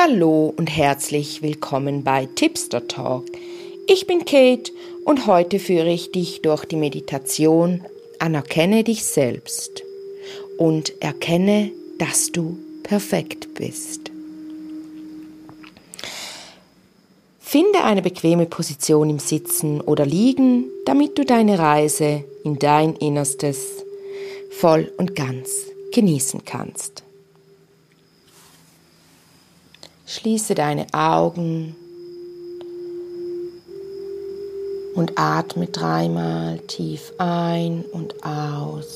Hallo und herzlich willkommen bei Tipster Talk. Ich bin Kate und heute führe ich dich durch die Meditation Anerkenne dich selbst und erkenne, dass du perfekt bist. Finde eine bequeme Position im Sitzen oder Liegen, damit du deine Reise in dein Innerstes voll und ganz genießen kannst. Schließe deine Augen und atme dreimal tief ein und aus.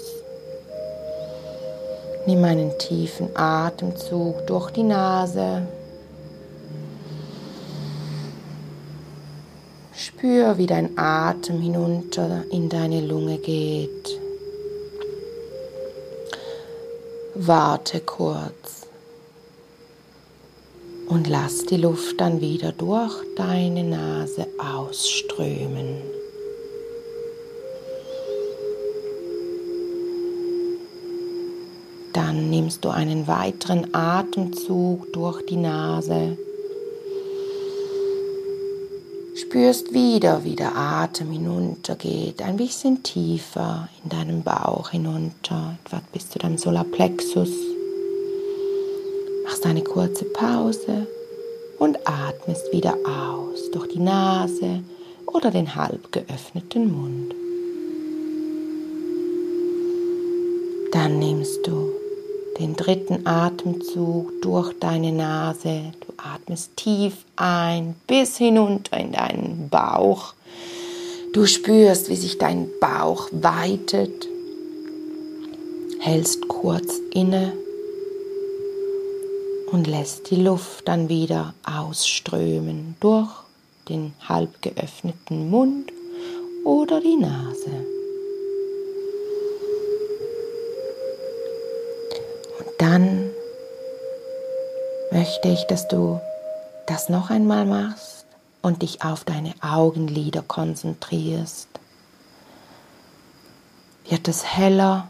Nimm einen tiefen Atemzug durch die Nase. Spür, wie dein Atem hinunter in deine Lunge geht. Warte kurz und lass die Luft dann wieder durch deine Nase ausströmen. Dann nimmst du einen weiteren Atemzug durch die Nase. Spürst wieder, wie der Atem hinuntergeht, ein bisschen tiefer in deinen Bauch hinunter, etwa bis zu deinem Solarplexus machst eine kurze Pause und atmest wieder aus durch die Nase oder den halb geöffneten Mund. Dann nimmst du den dritten Atemzug durch deine Nase. Du atmest tief ein bis hinunter in deinen Bauch. Du spürst, wie sich dein Bauch weitet. Hältst kurz inne und lässt die Luft dann wieder ausströmen durch den halb geöffneten Mund oder die Nase. Und dann möchte ich, dass du das noch einmal machst und dich auf deine Augenlider konzentrierst. Wird es heller,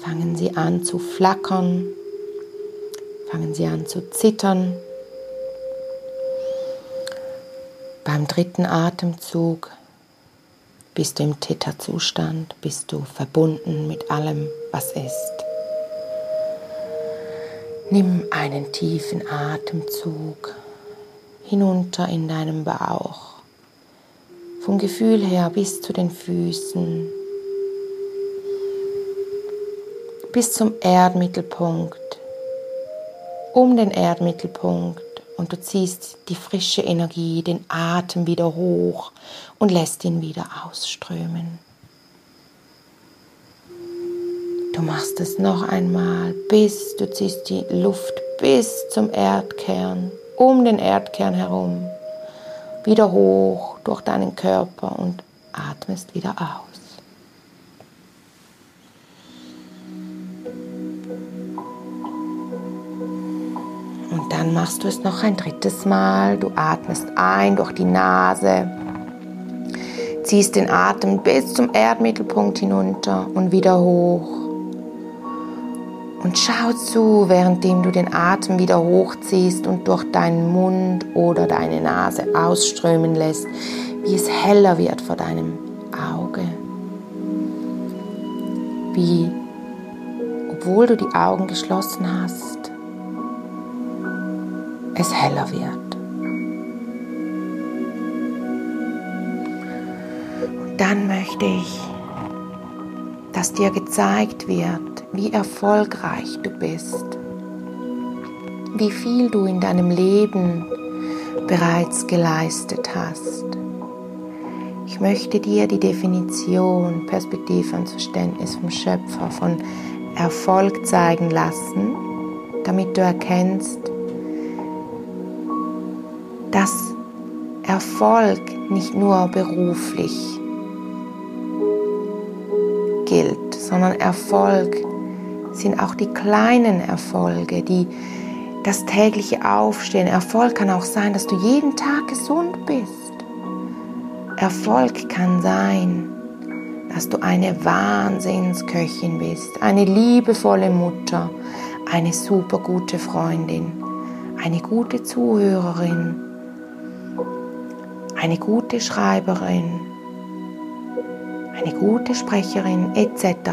fangen sie an zu flackern fangen sie an zu zittern. Beim dritten Atemzug bist du im Theta-Zustand, bist du verbunden mit allem, was ist. Nimm einen tiefen Atemzug hinunter in deinem Bauch, vom Gefühl her bis zu den Füßen, bis zum Erdmittelpunkt um den Erdmittelpunkt und du ziehst die frische Energie, den Atem wieder hoch und lässt ihn wieder ausströmen. Du machst es noch einmal, bis du ziehst die Luft bis zum Erdkern, um den Erdkern herum, wieder hoch durch deinen Körper und atmest wieder aus. Dann machst du es noch ein drittes Mal. Du atmest ein durch die Nase, ziehst den Atem bis zum Erdmittelpunkt hinunter und wieder hoch. Und schau zu, währenddem du den Atem wieder hochziehst und durch deinen Mund oder deine Nase ausströmen lässt, wie es heller wird vor deinem Auge. Wie, obwohl du die Augen geschlossen hast, es heller wird. Und dann möchte ich, dass dir gezeigt wird, wie erfolgreich du bist, wie viel du in deinem Leben bereits geleistet hast. Ich möchte dir die Definition, Perspektive und Verständnis vom Schöpfer von Erfolg zeigen lassen, damit du erkennst, dass Erfolg nicht nur beruflich gilt, sondern Erfolg sind auch die kleinen Erfolge, die das tägliche Aufstehen. Erfolg kann auch sein, dass du jeden Tag gesund bist. Erfolg kann sein, dass du eine Wahnsinnsköchin bist, eine liebevolle Mutter, eine super gute Freundin, eine gute Zuhörerin, eine gute Schreiberin, eine gute Sprecherin etc.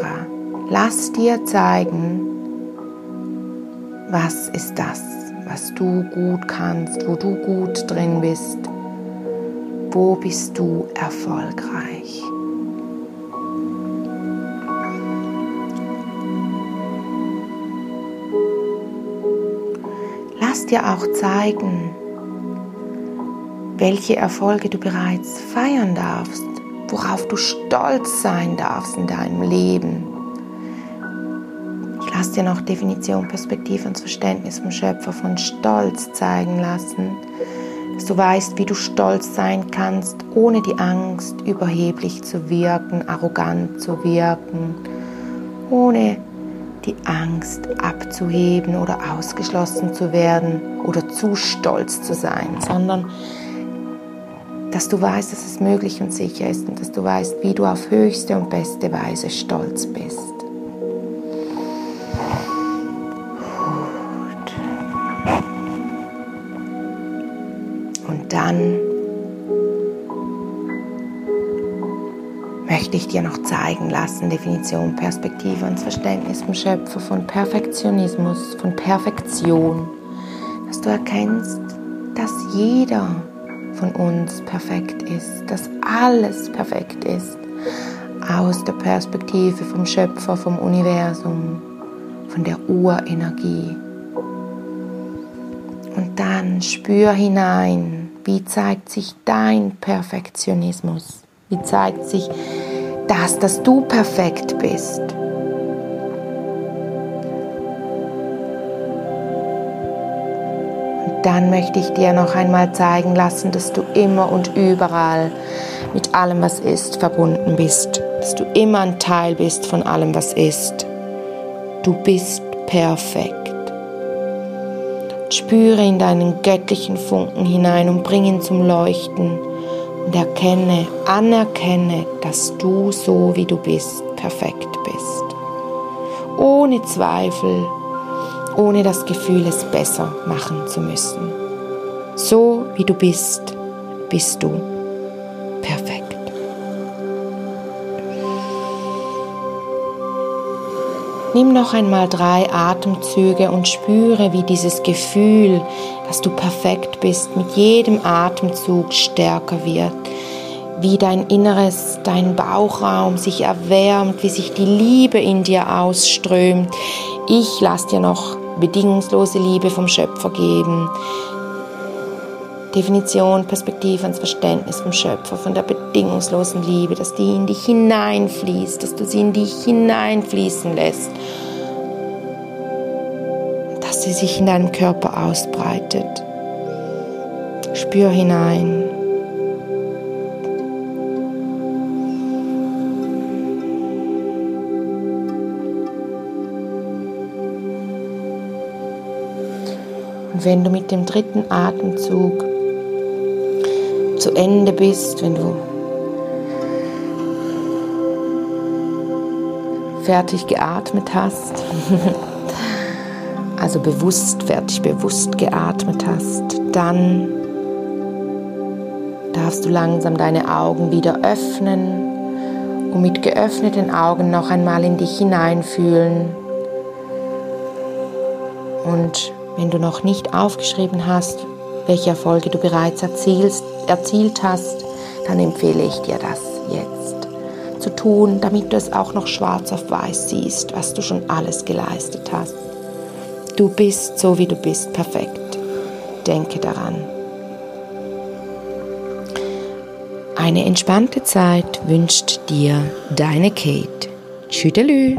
Lass dir zeigen, was ist das, was du gut kannst, wo du gut drin bist, wo bist du erfolgreich. Lass dir auch zeigen, welche Erfolge du bereits feiern darfst, worauf du stolz sein darfst in deinem Leben. Ich lasse dir noch Definition, Perspektive und Verständnis vom Schöpfer von Stolz zeigen lassen, dass du weißt, wie du stolz sein kannst, ohne die Angst, überheblich zu wirken, arrogant zu wirken, ohne die Angst abzuheben oder ausgeschlossen zu werden oder zu stolz zu sein, sondern dass du weißt, dass es möglich und sicher ist und dass du weißt, wie du auf höchste und beste Weise stolz bist. Und dann möchte ich dir noch zeigen lassen, Definition, Perspektive und Verständnis vom Schöpfer von Perfektionismus, von Perfektion, dass du erkennst, dass jeder von uns perfekt ist, dass alles perfekt ist, aus der Perspektive vom Schöpfer, vom Universum, von der Urenergie. Und dann spür hinein, wie zeigt sich dein Perfektionismus, wie zeigt sich das, dass du perfekt bist. Dann möchte ich dir noch einmal zeigen lassen, dass du immer und überall mit allem, was ist, verbunden bist. Dass du immer ein Teil bist von allem, was ist. Du bist perfekt. Spüre in deinen göttlichen Funken hinein und bring ihn zum Leuchten und erkenne, anerkenne, dass du so wie du bist, perfekt bist. Ohne Zweifel ohne das Gefühl, es besser machen zu müssen. So wie du bist, bist du perfekt. Nimm noch einmal drei Atemzüge und spüre, wie dieses Gefühl, dass du perfekt bist, mit jedem Atemzug stärker wird. Wie dein Inneres, dein Bauchraum sich erwärmt, wie sich die Liebe in dir ausströmt. Ich lasse dir noch bedingungslose Liebe vom Schöpfer geben. Definition, Perspektive und Verständnis vom Schöpfer, von der bedingungslosen Liebe, dass die in dich hineinfließt, dass du sie in dich hineinfließen lässt, dass sie sich in deinem Körper ausbreitet. Spür hinein. Und wenn du mit dem dritten Atemzug zu Ende bist, wenn du fertig geatmet hast, also bewusst, fertig bewusst geatmet hast, dann darfst du langsam deine Augen wieder öffnen und mit geöffneten Augen noch einmal in dich hineinfühlen und wenn du noch nicht aufgeschrieben hast, welche Erfolge du bereits erzielst, erzielt hast, dann empfehle ich dir das jetzt zu tun, damit du es auch noch schwarz auf weiß siehst, was du schon alles geleistet hast. Du bist so, wie du bist, perfekt. Denke daran. Eine entspannte Zeit wünscht dir deine Kate. Tschüdelü.